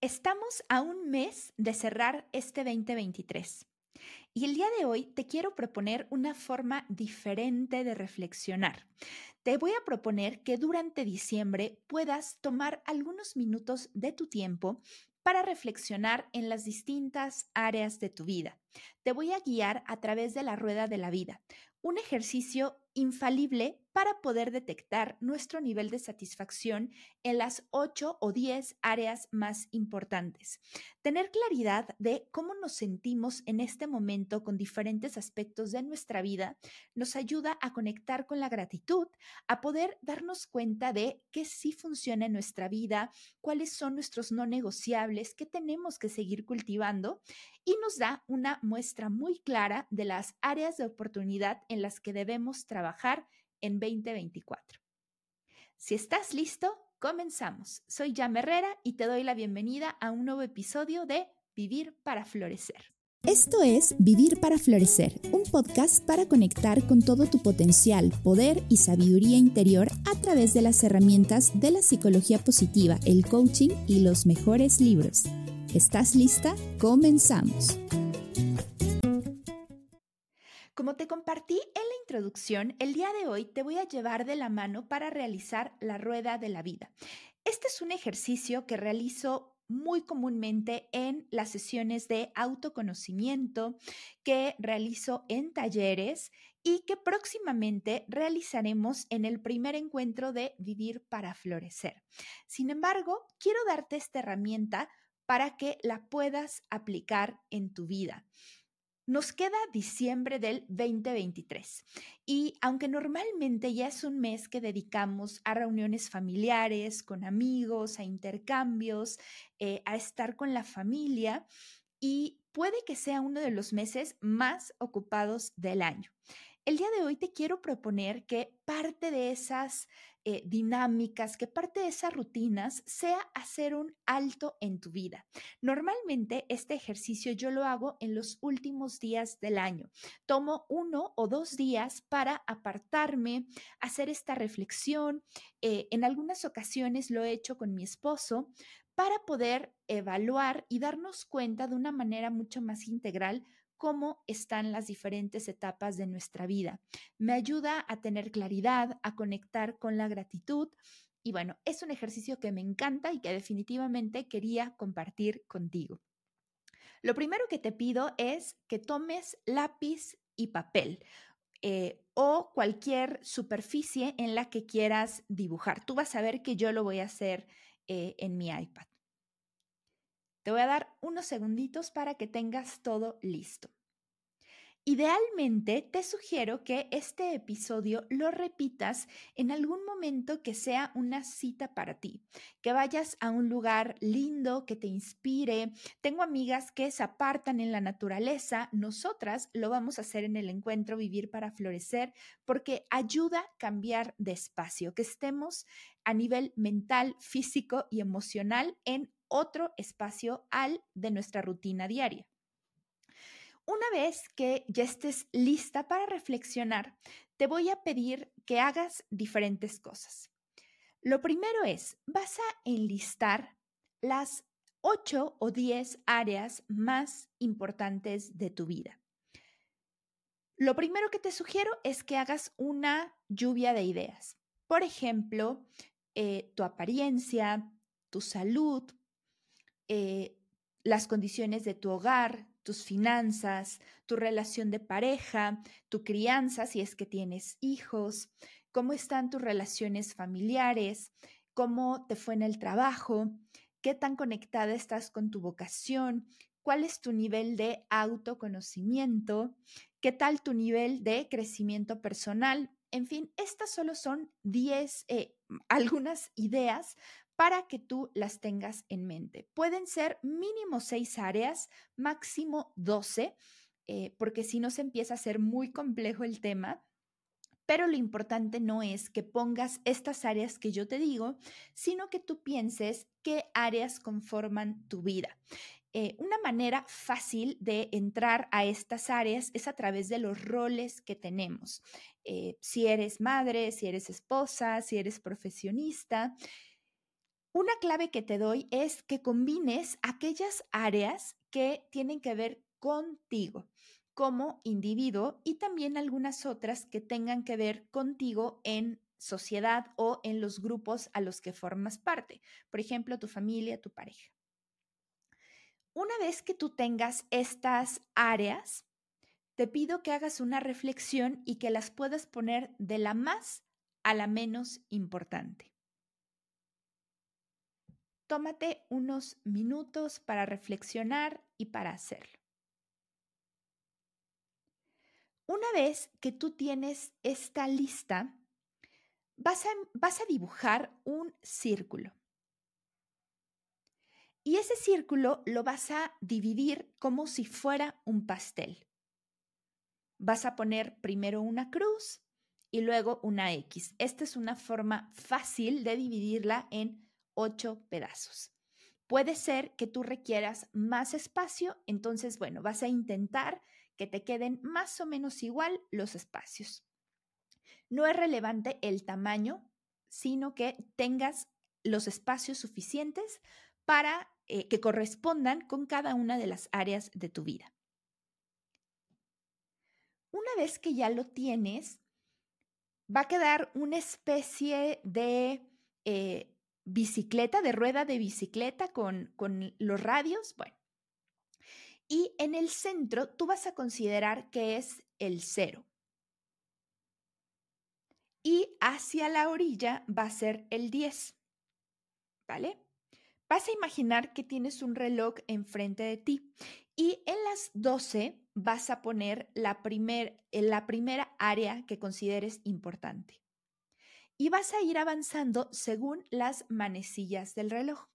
Estamos a un mes de cerrar este 2023 y el día de hoy te quiero proponer una forma diferente de reflexionar. Te voy a proponer que durante diciembre puedas tomar algunos minutos de tu tiempo para reflexionar en las distintas áreas de tu vida. Te voy a guiar a través de la rueda de la vida, un ejercicio infalible para poder detectar nuestro nivel de satisfacción en las 8 o 10 áreas más importantes. Tener claridad de cómo nos sentimos en este momento con diferentes aspectos de nuestra vida nos ayuda a conectar con la gratitud, a poder darnos cuenta de qué sí funciona en nuestra vida, cuáles son nuestros no negociables, qué tenemos que seguir cultivando y nos da una muestra muy clara de las áreas de oportunidad en las que debemos trabajar en 2024. Si estás listo, comenzamos. Soy Jam Herrera y te doy la bienvenida a un nuevo episodio de Vivir para Florecer. Esto es Vivir para Florecer, un podcast para conectar con todo tu potencial, poder y sabiduría interior a través de las herramientas de la psicología positiva, el coaching y los mejores libros. ¿Estás lista? Comenzamos. Como te compartí en la introducción, el día de hoy te voy a llevar de la mano para realizar la rueda de la vida. Este es un ejercicio que realizo muy comúnmente en las sesiones de autoconocimiento que realizo en talleres y que próximamente realizaremos en el primer encuentro de Vivir para Florecer. Sin embargo, quiero darte esta herramienta para que la puedas aplicar en tu vida. Nos queda diciembre del 2023 y aunque normalmente ya es un mes que dedicamos a reuniones familiares, con amigos, a intercambios, eh, a estar con la familia y puede que sea uno de los meses más ocupados del año. El día de hoy te quiero proponer que parte de esas eh, dinámicas, que parte de esas rutinas sea hacer un alto en tu vida. Normalmente este ejercicio yo lo hago en los últimos días del año. Tomo uno o dos días para apartarme, hacer esta reflexión. Eh, en algunas ocasiones lo he hecho con mi esposo para poder evaluar y darnos cuenta de una manera mucho más integral cómo están las diferentes etapas de nuestra vida. Me ayuda a tener claridad, a conectar con la gratitud. Y bueno, es un ejercicio que me encanta y que definitivamente quería compartir contigo. Lo primero que te pido es que tomes lápiz y papel. Eh, o cualquier superficie en la que quieras dibujar. Tú vas a ver que yo lo voy a hacer eh, en mi iPad. Te voy a dar unos segunditos para que tengas todo listo. Idealmente, te sugiero que este episodio lo repitas en algún momento que sea una cita para ti, que vayas a un lugar lindo, que te inspire. Tengo amigas que se apartan en la naturaleza, nosotras lo vamos a hacer en el encuentro Vivir para Florecer, porque ayuda a cambiar de espacio, que estemos a nivel mental, físico y emocional en otro espacio al de nuestra rutina diaria. Una vez que ya estés lista para reflexionar, te voy a pedir que hagas diferentes cosas. Lo primero es, vas a enlistar las 8 o 10 áreas más importantes de tu vida. Lo primero que te sugiero es que hagas una lluvia de ideas. Por ejemplo, eh, tu apariencia, tu salud, eh, las condiciones de tu hogar, tus finanzas, tu relación de pareja, tu crianza, si es que tienes hijos, cómo están tus relaciones familiares, cómo te fue en el trabajo, qué tan conectada estás con tu vocación, cuál es tu nivel de autoconocimiento, qué tal tu nivel de crecimiento personal. En fin, estas solo son 10, eh, algunas ideas para que tú las tengas en mente. Pueden ser mínimo seis áreas, máximo 12, eh, porque si no se empieza a ser muy complejo el tema. Pero lo importante no es que pongas estas áreas que yo te digo, sino que tú pienses qué áreas conforman tu vida. Eh, una manera fácil de entrar a estas áreas es a través de los roles que tenemos. Eh, si eres madre, si eres esposa, si eres profesionista, Una clave que te doy es que combines aquellas áreas que tienen que ver contigo como individuo y también algunas otras que tengan que ver contigo en sociedad o en los grupos a los que formas parte. Por ejemplo, tu familia, tu pareja. Una vez que tú tengas estas áreas, te pido que hagas una reflexión y que las puedas poner de la más a la menos importante. Tómate unos minutos para reflexionar y para hacerlo. Una vez que tú tienes esta lista, vas a, vas a dibujar un círculo. Y ese círculo lo vas a dividir como si fuera un pastel. Vas a poner primero una cruz y luego una X. Esta es una forma fácil de dividirla en ocho pedazos. Puede ser que tú requieras más espacio, entonces, bueno, vas a intentar que te queden más o menos igual los espacios. No es relevante el tamaño, sino que tengas los espacios suficientes para eh, que correspondan con cada una de las áreas de tu vida. Una vez que ya lo tienes, va a quedar una especie de eh, bicicleta, de rueda de bicicleta con, con los radios. Bueno, y en el centro tú vas a considerar que es el cero. Y hacia la orilla va a ser el 10. ¿Vale? Vas a imaginar que tienes un reloj enfrente de ti y en las 12 vas a poner la, primer, la primera área que consideres importante y vas a ir avanzando según las manecillas del reloj.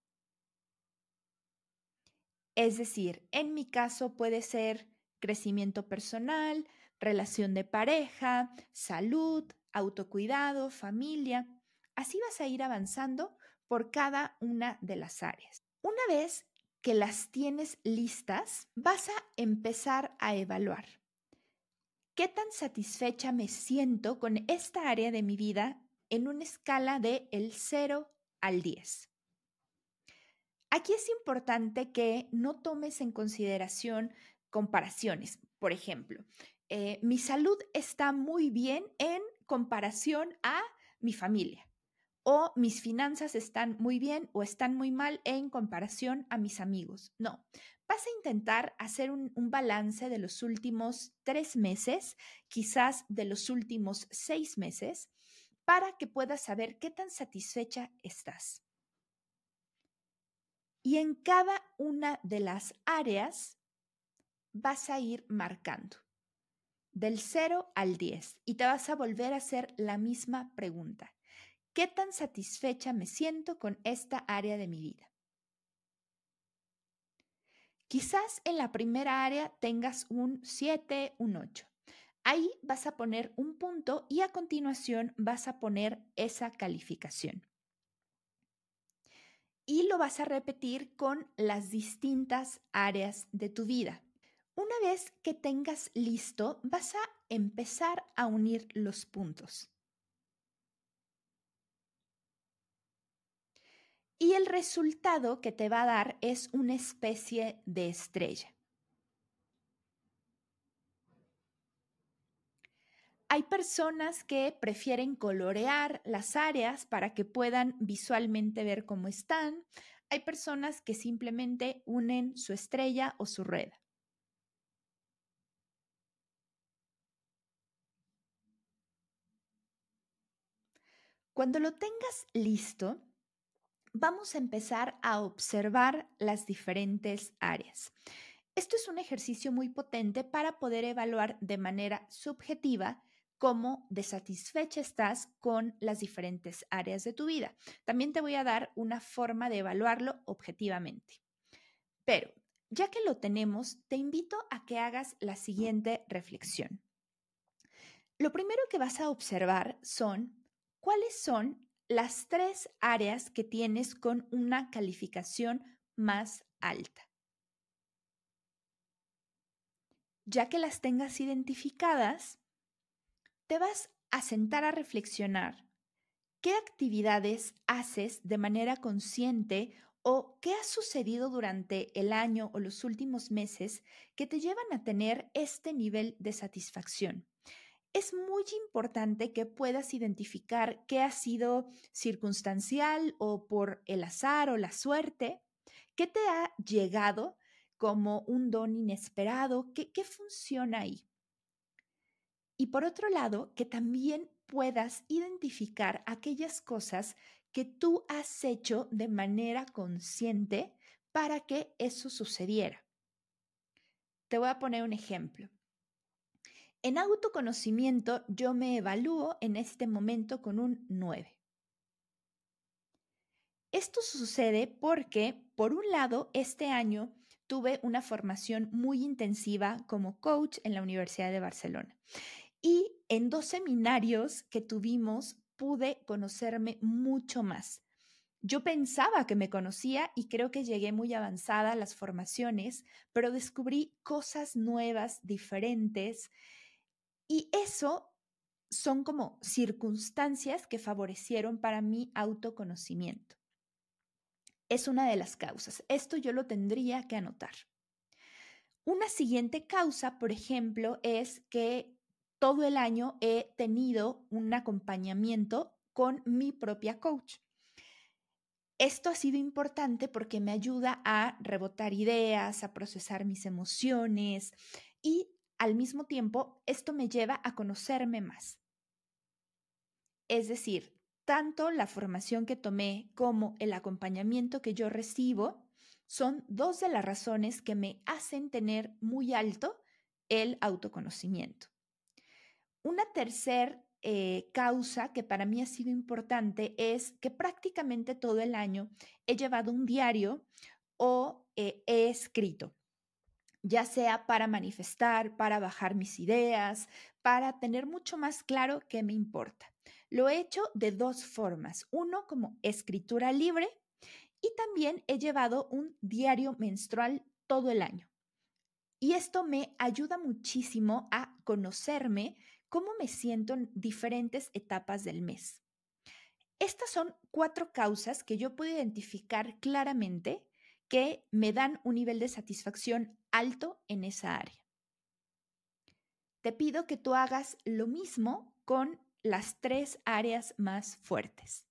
Es decir, en mi caso puede ser crecimiento personal, relación de pareja, salud, autocuidado, familia. Así vas a ir avanzando por cada una de las áreas. Una vez que las tienes listas, vas a empezar a evaluar. ¿Qué tan satisfecha me siento con esta área de mi vida en una escala de el 0 al 10. Aquí es importante que no tomes en consideración comparaciones. Por ejemplo, eh, mi salud está muy bien en comparación a mi familia o mis finanzas están muy bien o están muy mal en comparación a mis amigos. No, vas a intentar hacer un, un, balance de los últimos tres meses, quizás de los últimos seis meses, para que puedas saber qué tan satisfecha estás. Y en cada una de las áreas vas a ir marcando del 0 al 10 y te vas a volver a hacer la misma pregunta. ¿Qué tan satisfecha me siento con esta área de mi vida? Quizás en la primera área tengas un 7, un 8. Ahí vas a poner un punto y a continuación vas a poner esa calificación. Y lo vas a repetir con las distintas áreas de tu vida. Una vez que tengas listo, vas a empezar a unir los puntos. Y el resultado que te va a dar es una especie de estrella. Hay personas que prefieren colorear las áreas para que puedan visualmente ver cómo están. Hay personas que simplemente unen su estrella o su rueda. Cuando lo tengas listo, vamos a empezar a observar las diferentes áreas. Esto es un ejercicio muy potente para poder evaluar de manera subjetiva cómo desatisfecha estás con las diferentes áreas de tu vida. También te voy a dar una forma de evaluarlo objetivamente. Pero, ya que lo tenemos, te invito a que hagas la siguiente reflexión. Lo primero que vas a observar son cuáles son las tres áreas que tienes con una calificación más alta. Ya que las tengas identificadas, te vas a sentar a reflexionar ¿Qué actividades haces de manera consciente o qué ha sucedido durante el año o los últimos meses que te llevan a tener este nivel de satisfacción? Es muy importante que puedas identificar qué ha sido circunstancial o por el azar o la suerte, qué te ha llegado como un don inesperado, qué, funciona ahí. Y por otro lado, que también puedas identificar aquellas cosas que tú has hecho de manera consciente para que eso sucediera. Te voy a poner un ejemplo. En autoconocimiento yo me evalúo en este momento con un 9. Esto sucede porque, por un lado, este año tuve una formación muy intensiva como coach en la Universidad de Barcelona. Y en dos seminarios que tuvimos pude conocerme mucho más. Yo pensaba que me conocía y creo que llegué muy avanzada a las formaciones, pero descubrí cosas nuevas, diferentes, y eso son como circunstancias que favorecieron para mi autoconocimiento. Es una de las causas. Esto yo lo tendría que anotar. Una siguiente causa, por ejemplo, es que todo el año he tenido un acompañamiento con mi propia coach. Esto ha sido importante porque me ayuda a rebotar ideas, a procesar mis emociones y al mismo tiempo esto me lleva a conocerme más. Es decir, tanto la formación que tomé como el acompañamiento que yo recibo son dos de las razones que me hacen tener muy alto el autoconocimiento. Una tercera eh, causa que para mí ha sido importante es que prácticamente todo el año he llevado un diario o eh, he escrito, ya sea para manifestar, para bajar mis ideas, para tener mucho más claro qué me importa. Lo he hecho de dos formas. Uno como escritura libre y también he llevado un diario menstrual todo el año. Y esto me ayuda muchísimo a conocerme cómo me siento en diferentes etapas del mes. Estas son cuatro causas que yo puedo identificar claramente que me dan un nivel de satisfacción alto en esa área. Te pido que tú hagas lo mismo con las tres áreas más fuertes.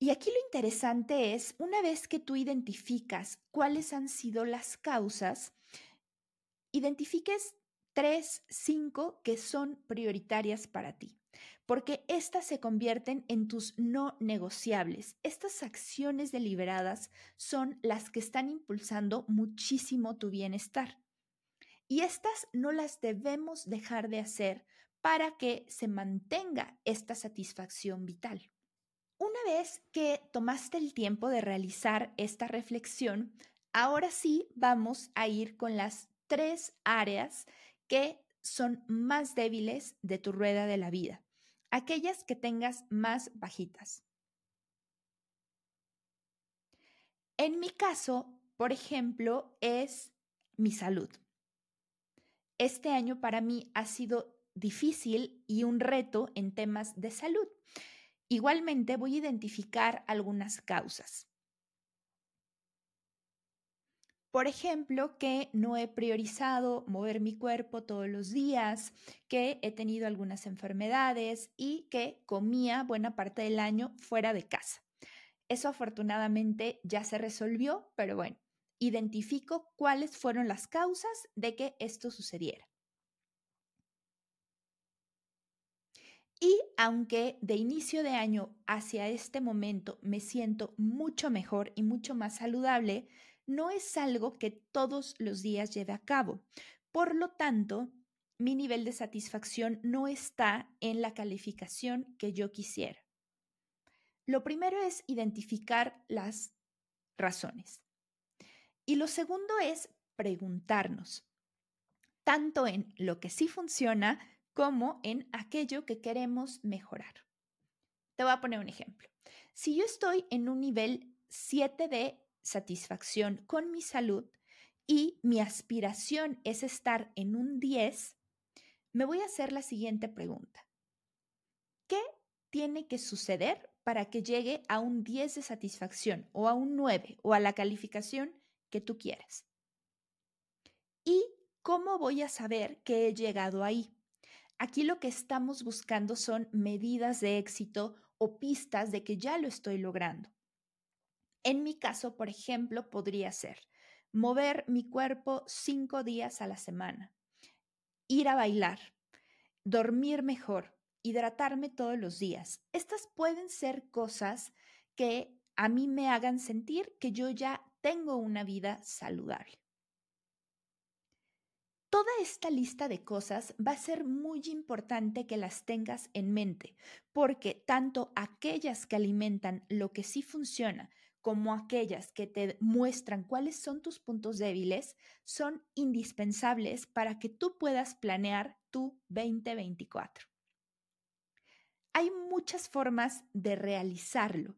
Y aquí lo interesante es, una vez que tú identificas cuáles han sido las causas, identifiques tres, cinco que son prioritarias para ti, porque estas se convierten en tus no negociables. Estas acciones deliberadas son las que están impulsando muchísimo tu bienestar. Y estas no las debemos dejar de hacer para que se mantenga esta satisfacción vital. Una vez que tomaste el tiempo de realizar esta reflexión, ahora sí vamos a ir con las tres áreas que son más débiles de tu rueda de la vida, aquellas que tengas más bajitas. En mi caso, por ejemplo, es mi salud. Este año para mí ha sido difícil y un reto en temas de salud. Igualmente voy a identificar algunas causas. Por ejemplo, que no he priorizado mover mi cuerpo todos los días, que he tenido algunas enfermedades y que comía buena parte del año fuera de casa. Eso afortunadamente ya se resolvió, pero bueno, identifico cuáles fueron las causas de que esto sucediera. Y aunque de inicio de año hacia este momento me siento mucho mejor y mucho más saludable, no es algo que todos los días lleve a cabo. Por lo tanto, mi nivel de satisfacción no está en la calificación que yo quisiera. Lo primero es identificar las razones. Y lo segundo es preguntarnos, tanto en lo que sí funciona como en aquello que queremos mejorar. Te voy a poner un ejemplo. Si yo estoy en un nivel 7 de satisfacción con mi salud y mi aspiración es estar en un 10, me voy a hacer la siguiente pregunta. ¿Qué tiene que suceder para que llegue a un 10 de satisfacción o a un 9 o a la calificación que tú quieras? ¿Y cómo voy a saber que he llegado ahí? Aquí lo que estamos buscando son medidas de éxito o pistas de que ya lo estoy logrando. En mi caso, por ejemplo, podría ser mover mi cuerpo cinco días a la semana, ir a bailar, dormir mejor, hidratarme todos los días. Estas pueden ser cosas que a mí me hagan sentir que yo ya tengo una vida saludable. Toda esta lista de cosas va a ser muy importante que las tengas en mente, porque tanto aquellas que alimentan lo que sí funciona como aquellas que te muestran cuáles son tus puntos débiles son indispensables para que tú puedas planear tu 2024. Hay muchas formas de realizarlo.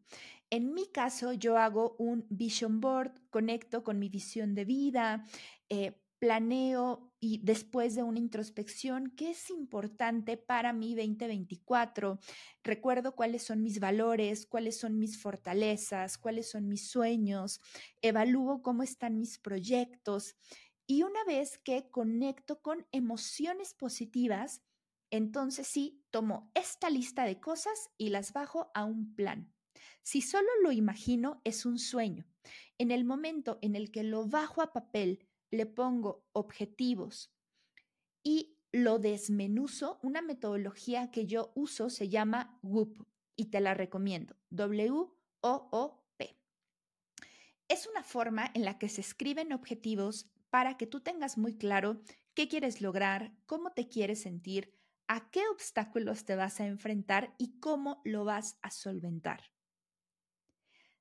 En mi caso, yo hago un vision board, conecto con mi visión de vida, eh, planeo y después de una introspección, ¿qué es importante para mi 2024? Recuerdo cuáles son mis valores, cuáles son mis fortalezas, cuáles son mis sueños, evalúo cómo están mis proyectos y una vez que conecto con emociones positivas, entonces sí, tomo esta lista de cosas y las bajo a un plan. Si solo lo imagino, es un sueño. En el momento en el que lo bajo a papel, le pongo objetivos y lo desmenuzo, una metodología que yo uso se llama WOOP y te la recomiendo, W-O-O-P. Es una forma en la que se escriben objetivos para que tú tengas muy claro qué quieres lograr, cómo te quieres sentir, a qué obstáculos te vas a enfrentar y cómo lo vas a solventar.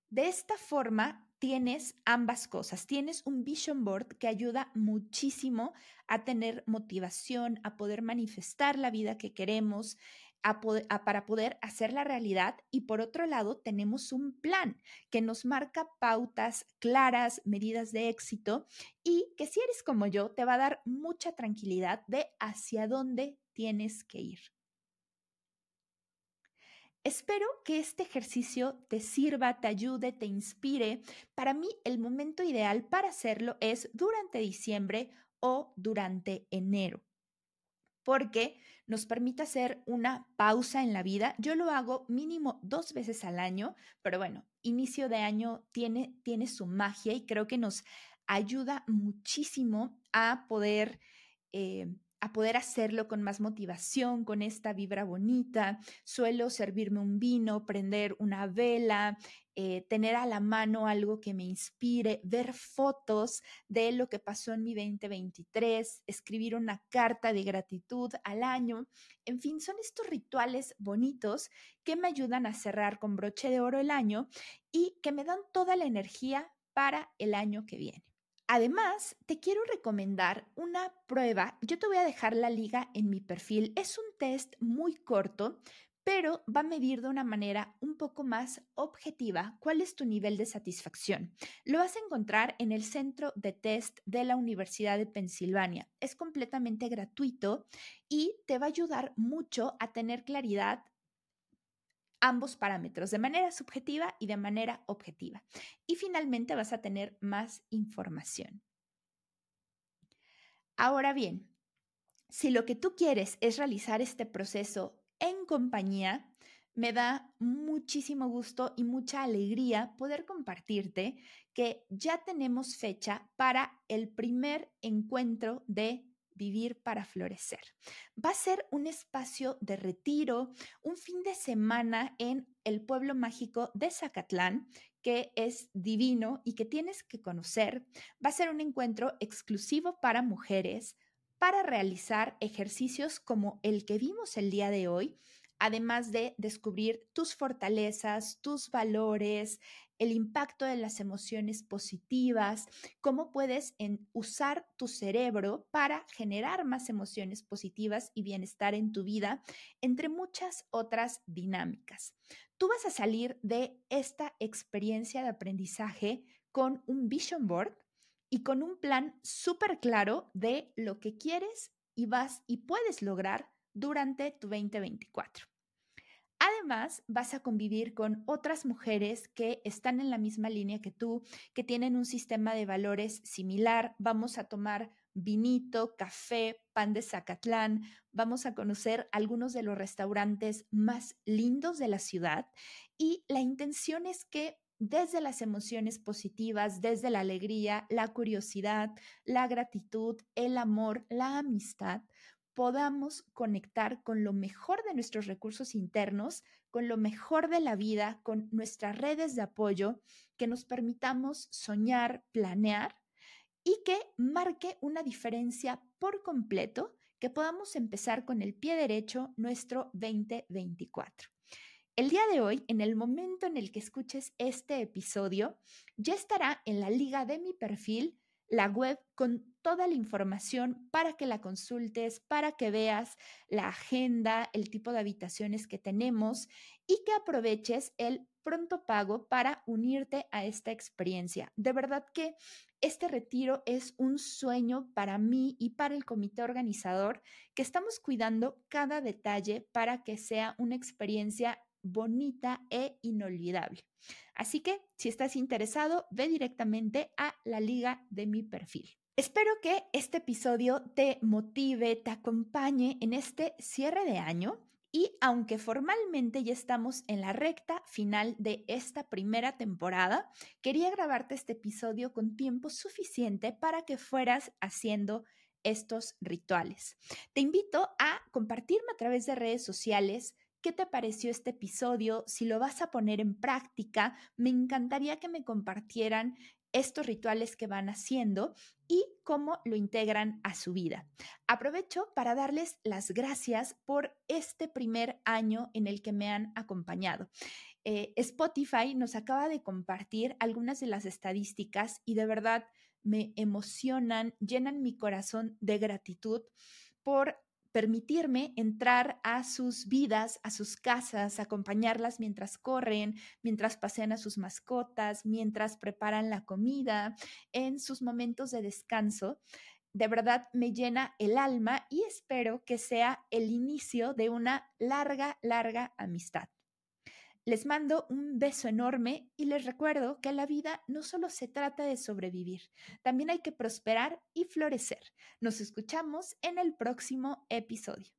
De esta forma, tienes ambas cosas. Tienes un vision board que ayuda muchísimo a tener motivación, a poder manifestar la vida que queremos, para poder hacer la realidad. Y por otro lado, tenemos un plan que nos marca pautas claras, medidas de éxito y que si eres como yo, te va a dar mucha tranquilidad de hacia dónde tienes que ir. Espero que este ejercicio te sirva, te ayude, te inspire. Para mí el momento ideal para hacerlo es durante diciembre o durante enero, porque nos permite hacer una pausa en la vida. Yo lo hago mínimo dos veces al año, pero bueno, inicio de año tiene, tiene su magia y creo que nos ayuda muchísimo a poder... Eh, a poder hacerlo con más motivación, con esta vibra bonita. Suelo servirme un vino, prender una vela, eh, tener a la mano algo que me inspire, ver fotos de lo que pasó en mi 2023, escribir una carta de gratitud al año. En fin, son estos rituales bonitos que me ayudan a cerrar con broche de oro el año y que me dan toda la energía para el año que viene. Además, te quiero recomendar una prueba. Yo te voy a dejar la liga en mi perfil. Es un test muy corto, pero va a medir de una manera un poco más objetiva cuál es tu nivel de satisfacción. Lo vas a encontrar en el centro de test de la Universidad de Pensilvania. Es completamente gratuito y te va a ayudar mucho a tener claridad ambos parámetros de manera subjetiva y de manera objetiva. Y finalmente vas a tener más información. Ahora bien, si lo que tú quieres es realizar este proceso en compañía, me da muchísimo gusto y mucha alegría poder compartirte que ya tenemos fecha para el primer encuentro de Vivir para Florecer. Va a ser un espacio de retiro, un fin de semana en el pueblo mágico de Zacatlán, que es divino y que tienes que conocer. Va a ser un encuentro exclusivo para mujeres para realizar ejercicios como el que vimos el día de hoy, además de descubrir tus fortalezas, tus valores, el impacto de las emociones positivas, cómo puedes usar tu cerebro para generar más emociones positivas y bienestar en tu vida, entre muchas otras dinámicas. Tú vas a salir de esta experiencia de aprendizaje con un vision board y con un plan súper claro de lo que quieres y vas y puedes lograr durante tu 2024. Además, vas a convivir con otras mujeres que están en la misma línea que tú, que tienen un sistema de valores similar. Vamos a tomar vinito, café, pan de Zacatlán. Vamos a conocer algunos de los restaurantes más lindos de la ciudad y la intención es que desde las emociones positivas, desde la alegría, la curiosidad, la gratitud, el amor, la amistad, podamos conectar con lo mejor de nuestros recursos internos, con lo mejor de la vida, con nuestras redes de apoyo, que nos permitamos soñar, planear y que marque una diferencia por completo, que podamos empezar con el pie derecho nuestro 2024. El día de hoy, en el momento en el que escuches este episodio, ya estará en la liga de mi perfil la web con toda la información para que la consultes, para que veas la agenda, el tipo de habitaciones que tenemos y que aproveches el pronto pago para unirte a esta experiencia. De verdad que este retiro es un sueño para mí y para el comité organizador que estamos cuidando cada detalle para que sea una experiencia bonita e inolvidable. Así que si estás interesado, ve directamente a la liga de mi perfil. Espero que este episodio te motive, te acompañe en este cierre de año y aunque formalmente ya estamos en la recta final de esta primera temporada, quería grabarte este episodio con tiempo suficiente para que fueras haciendo estos rituales. Te invito a compartirme a través de redes sociales ¿Qué te pareció este episodio? Si lo vas a poner en práctica, me encantaría que me compartieran estos rituales que van haciendo y cómo lo integran a su vida. Aprovecho para darles las gracias por este primer año en el que me han acompañado. Eh, Spotify nos acaba de compartir algunas de las estadísticas y de verdad me emocionan, llenan mi corazón de gratitud por permitirme entrar a sus vidas, a sus casas, acompañarlas mientras corren, mientras pasean a sus mascotas, mientras preparan la comida, en sus momentos de descanso. De verdad me llena el alma y espero que sea el inicio de una larga, larga amistad. Les mando un beso enorme y les recuerdo que la vida no solo se trata de sobrevivir, también hay que prosperar y florecer. Nos escuchamos en el próximo episodio.